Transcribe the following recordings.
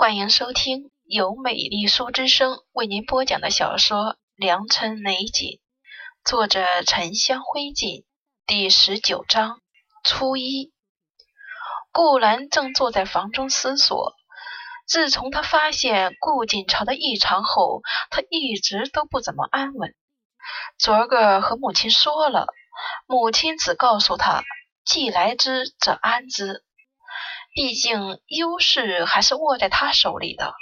欢迎收听由美丽书之声为您播讲的小说《良辰美景》，作者沉香灰烬，第十九章初一。顾兰正坐在房中思索，自从他发现顾锦朝的异常后，他一直都不怎么安稳。昨儿个和母亲说了，母亲只告诉他：“既来之，则安之。”毕竟优势还是握在他手里的，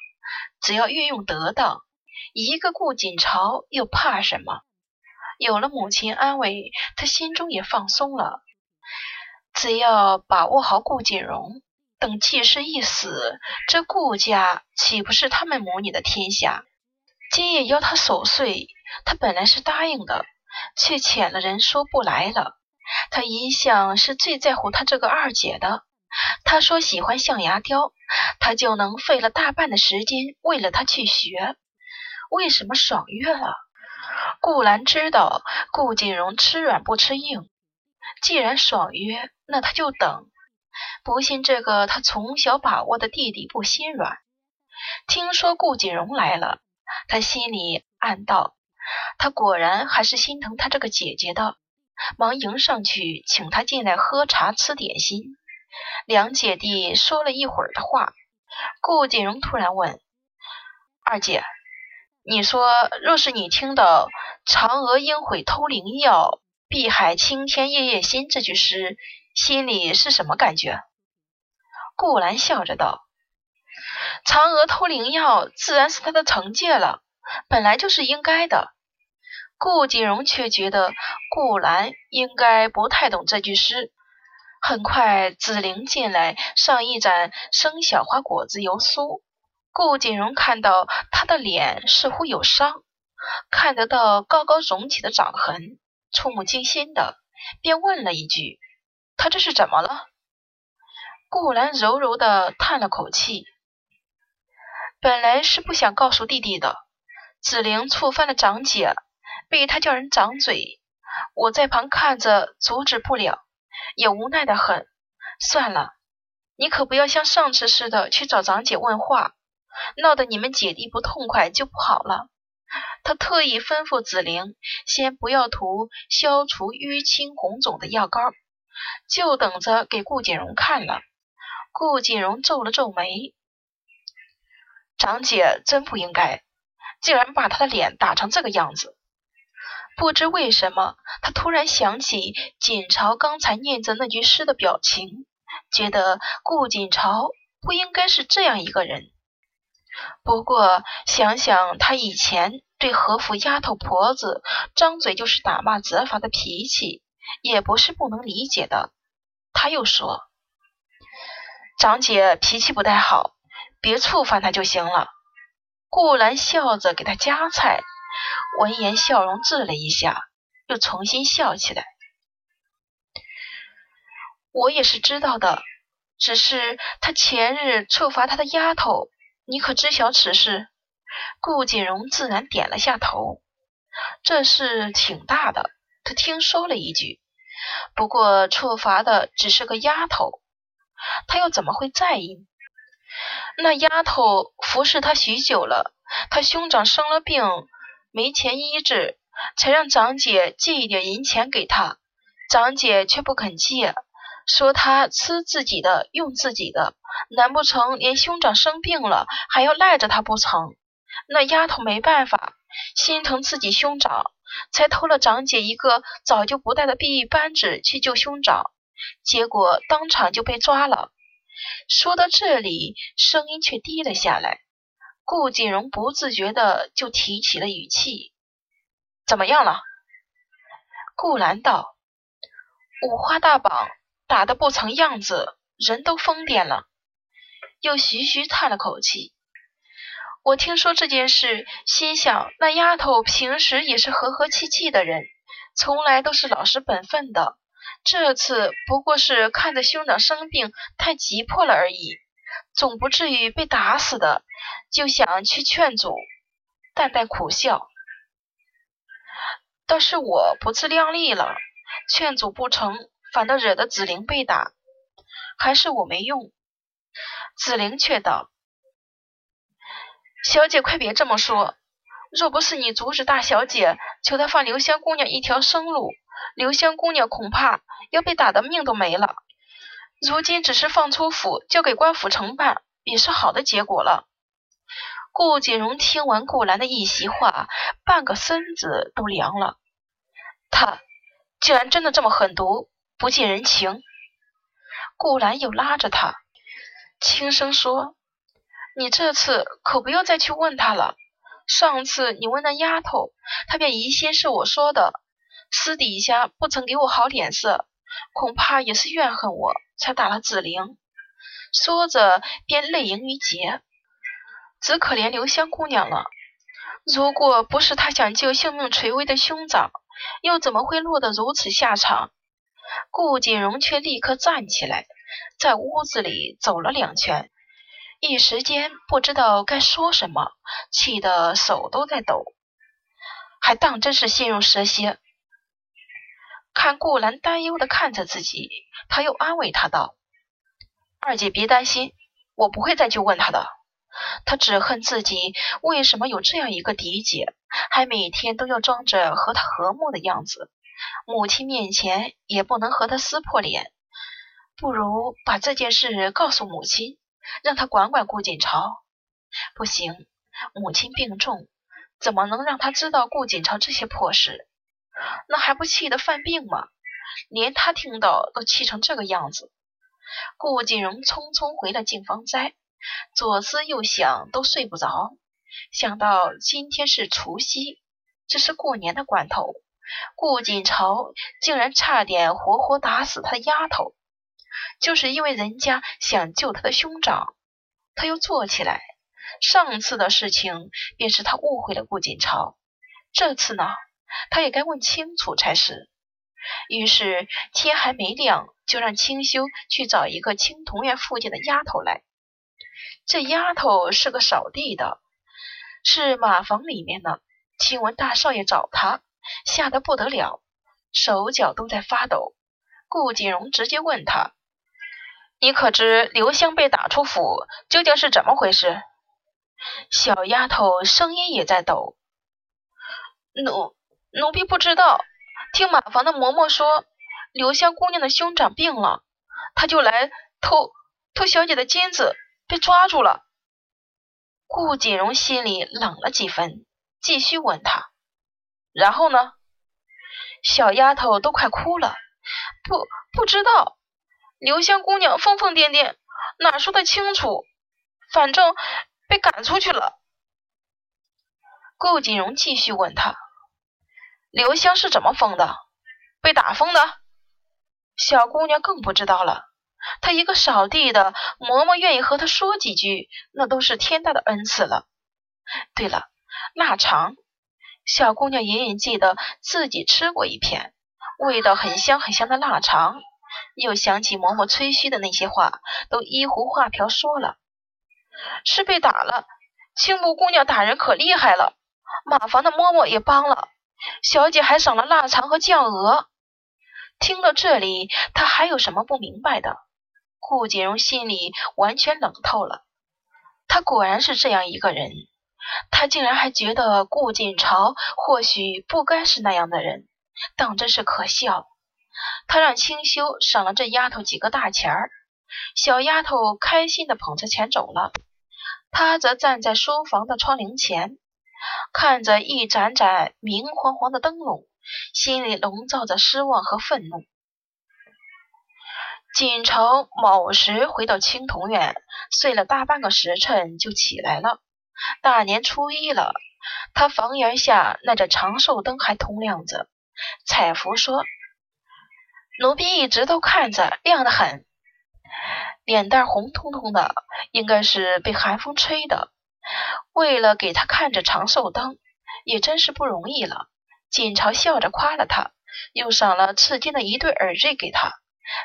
只要运用得当，一个顾锦朝又怕什么？有了母亲安慰，他心中也放松了。只要把握好顾锦荣，等季氏一死，这顾家岂不是他们母女的天下？今夜邀他守岁，他本来是答应的，却遣了人说不来了。他一向是最在乎他这个二姐的。他说喜欢象牙雕，他就能费了大半的时间为了他去学。为什么爽约了？顾兰知道顾锦荣吃软不吃硬，既然爽约，那他就等。不信这个他从小把握的弟弟不心软。听说顾锦荣来了，他心里暗道：他果然还是心疼他这个姐姐的，忙迎上去请他进来喝茶吃点心。两姐弟说了一会儿的话，顾锦荣突然问：“二姐，你说若是你听到‘嫦娥应悔偷灵药，碧海青天夜夜心’这句诗，心里是什么感觉？”顾兰笑着道：“嫦娥偷灵药，自然是她的惩戒了，本来就是应该的。”顾锦荣却觉得顾兰应该不太懂这句诗。很快，紫菱进来上一盏生小花果子油酥。顾锦荣看到她的脸似乎有伤，看得到高高肿起的掌痕，触目惊心的，便问了一句：“他这是怎么了？”顾兰柔柔的叹了口气：“本来是不想告诉弟弟的，紫菱触犯了长姐，被他叫人掌嘴，我在旁看着，阻止不了。”也无奈的很，算了，你可不要像上次似的去找长姐问话，闹得你们姐弟不痛快就不好了。他特意吩咐紫菱先不要涂消除淤青红肿的药膏，就等着给顾锦荣看了。顾锦荣皱了皱眉，长姐真不应该，竟然把他的脸打成这个样子。不知为什么，他突然想起锦朝刚才念着那句诗的表情，觉得顾锦朝不应该是这样一个人。不过想想他以前对何府丫头婆子张嘴就是打骂责罚的脾气，也不是不能理解的。他又说：“长姐脾气不太好，别触犯她就行了。”顾兰笑着给他夹菜。闻言，笑容滞了一下，又重新笑起来。我也是知道的，只是他前日处罚他的丫头，你可知晓此事？顾锦荣自然点了下头。这事挺大的，他听说了一句。不过处罚的只是个丫头，他又怎么会在意？那丫头服侍他许久了，他兄长生了病。没钱医治，才让长姐借一点银钱给他，长姐却不肯借，说他吃自己的，用自己的，难不成连兄长生病了还要赖着他不成？那丫头没办法，心疼自己兄长，才偷了长姐一个早就不带的碧玉扳指去救兄长，结果当场就被抓了。说到这里，声音却低了下来。顾锦荣不自觉的就提起了语气：“怎么样了？”顾兰道：“五花大绑，打得不成样子，人都疯癫了。”又徐徐叹了口气。我听说这件事，心想那丫头平时也是和和气气的人，从来都是老实本分的，这次不过是看着兄长生病太急迫了而已。总不至于被打死的，就想去劝阻，淡淡苦笑。倒是我不自量力了，劝阻不成，反倒惹得紫菱被打，还是我没用。紫菱却道：“小姐，快别这么说！若不是你阻止大小姐，求她放留香姑娘一条生路，留香姑娘恐怕要被打的命都没了。如今只是放出府，交给官府承办，也是好的结果了。顾锦荣听完顾兰的一席话，半个身子都凉了。他竟然真的这么狠毒，不近人情。顾兰又拉着他，轻声说。你这次可不要再去问他了。上次你问那丫头，她便疑心是我说的，私底下不曾给我好脸色，恐怕也是怨恨我才打了紫菱。说着便泪盈于睫，只可怜留香姑娘了。如果不是她想救性命垂危的兄长，又怎么会落得如此下场？顾锦荣却立刻站起来，在屋子里走了两圈。一时间不知道该说什么，气得手都在抖，还当真是心如蛇蝎。看顾兰担忧的看着自己，他又安慰她道：“二姐别担心，我不会再去问他的。他只恨自己为什么有这样一个嫡姐，还每天都要装着和他和睦的样子，母亲面前也不能和他撕破脸。不如把这件事告诉母亲。”让他管管顾锦朝，不行，母亲病重，怎么能让他知道顾锦朝这些破事？那还不气得犯病吗？连他听到都气成这个样子。顾锦荣匆匆回了静芳斋，左思右想都睡不着。想到今天是除夕，这是过年的关头，顾锦朝竟然差点活活打死他的丫头。就是因为人家想救他的兄长，他又坐起来。上次的事情便是他误会了顾锦朝，这次呢，他也该问清楚才是。于是天还没亮，就让清修去找一个青铜院附近的丫头来。这丫头是个扫地的，是马房里面的。听闻大少爷找他，吓得不得了，手脚都在发抖。顾锦荣直接问他。你可知刘香被打出府究竟是怎么回事？小丫头声音也在抖。奴奴婢不知道，听马房的嬷嬷说，刘香姑娘的兄长病了，他就来偷偷小姐的金子，被抓住了。顾锦荣心里冷了几分，继续问他，然后呢？小丫头都快哭了，不不知道。留香姑娘疯疯癫癫，哪说得清楚？反正被赶出去了。顾锦荣继续问他：“刘香是怎么疯的？被打疯的？”小姑娘更不知道了。她一个扫地的嬷嬷愿意和她说几句，那都是天大的恩赐了。对了，腊肠，小姑娘隐隐记得自己吃过一片，味道很香很香的腊肠。又想起嬷嬷吹嘘的那些话，都依壶画瓢说了，是被打了。青木姑娘打人可厉害了，马房的嬷嬷也帮了，小姐还赏了腊肠和酱鹅。听到这里，他还有什么不明白的？顾锦荣心里完全冷透了。他果然是这样一个人，他竟然还觉得顾锦朝或许不该是那样的人，当真是可笑。他让清修赏了这丫头几个大钱儿，小丫头开心的捧着钱走了。他则站在书房的窗棂前，看着一盏盏明晃晃的灯笼，心里笼罩着失望和愤怒。锦城卯时回到青铜院，睡了大半个时辰就起来了。大年初一了，他房檐下那盏长寿灯还通亮着。彩福说。奴婢一直都看着，亮得很，脸蛋红彤彤的，应该是被寒风吹的。为了给他看着长寿灯，也真是不容易了。锦朝笑着夸了他，又赏了赤金的一对耳坠给他。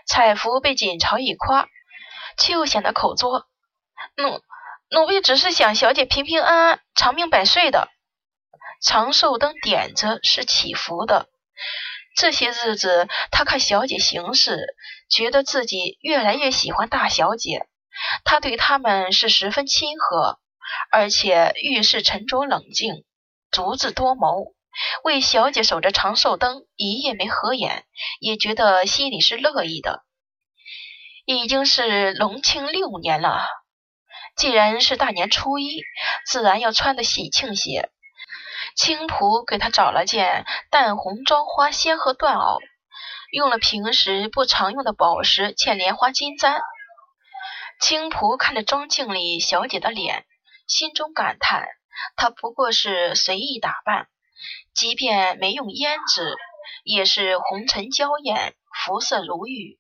彩福被锦朝一夸，却又显得口拙。奴奴婢只是想小姐平平安安、长命百岁的。长寿灯点着是祈福的。这些日子，他看小姐行事，觉得自己越来越喜欢大小姐。他对他们是十分亲和，而且遇事沉着冷静，足智多谋，为小姐守着长寿灯，一夜没合眼，也觉得心里是乐意的。已经是隆庆六年了，既然是大年初一，自然要穿的喜庆些。青仆给他找了件淡红妆花仙鹤缎袄，用了平时不常用的宝石嵌莲花金簪。青仆看着妆镜里小姐的脸，心中感叹：她不过是随意打扮，即便没用胭脂，也是红尘娇艳，肤色如玉。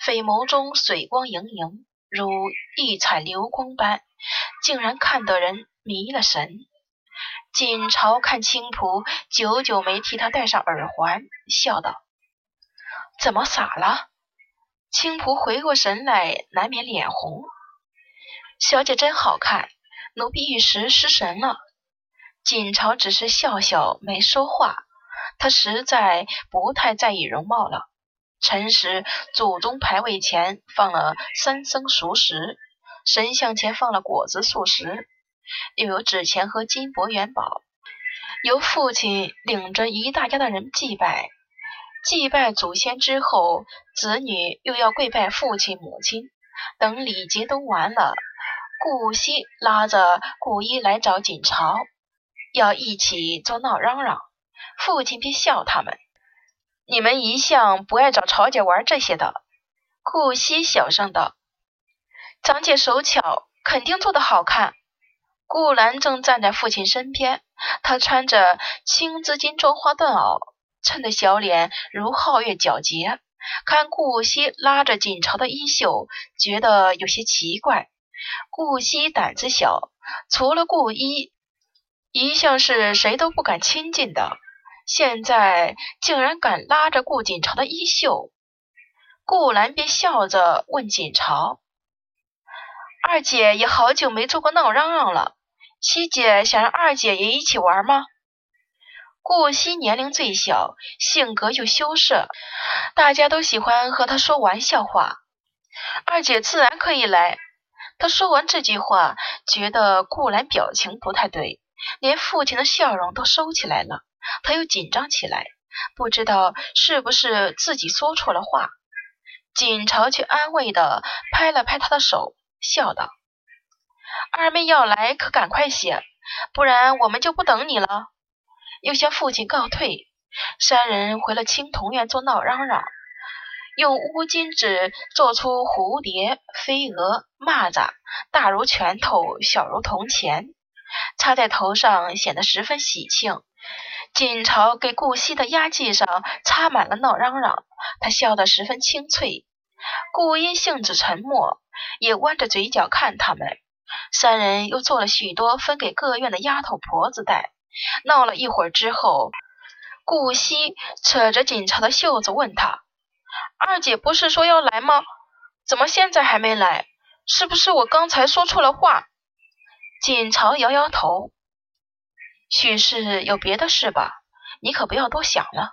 绯眸中水光盈盈，如一彩流光般，竟然看得人迷了神。锦朝看青仆久久没替他戴上耳环，笑道：“怎么傻了？”青蒲回过神来，难免脸红。小姐真好看，奴婢一时失神了。锦朝只是笑笑，没说话。他实在不太在意容貌了。辰时，祖宗牌位前放了三僧熟食，神像前放了果子素食，又有纸钱和金箔元宝。由父亲领着一大家的人祭拜，祭拜祖先之后，子女又要跪拜父亲母亲。等礼节都完了，顾惜拉着顾一来找锦朝，要一起做闹嚷嚷。父亲便笑他们。你们一向不爱找曹姐玩这些的，顾惜小声道：“长姐手巧，肯定做得好看。”顾兰正站在父亲身边，她穿着青织金妆花缎袄，衬得小脸如皓月皎洁。看顾惜拉着锦朝的衣袖，觉得有些奇怪。顾惜胆子小，除了顾一，一向是谁都不敢亲近的。现在竟然敢拉着顾锦朝的衣袖，顾兰便笑着问锦朝：“二姐也好久没做过闹嚷嚷了，七姐想让二姐也一起玩吗？”顾惜年龄最小，性格又羞涩，大家都喜欢和她说玩笑话。二姐自然可以来。他说完这句话，觉得顾兰表情不太对，连父亲的笑容都收起来了。他又紧张起来，不知道是不是自己说错了话。锦朝却安慰的拍了拍他的手，笑道：“二妹要来，可赶快些，不然我们就不等你了。”又向父亲告退。三人回了青铜院做闹嚷嚷，用乌金纸做出蝴蝶、飞蛾、蚂蚱，大如拳头，小如铜钱，插在头上，显得十分喜庆。锦朝给顾惜的压髻上插满了闹嚷嚷，他笑得十分清脆。顾因性子沉默，也弯着嘴角看他们。三人又做了许多分给各院的丫头婆子戴。闹了一会儿之后，顾惜扯着锦朝的袖子问他：“二姐不是说要来吗？怎么现在还没来？是不是我刚才说错了话？”锦朝摇摇头。许是有别的事吧，你可不要多想了。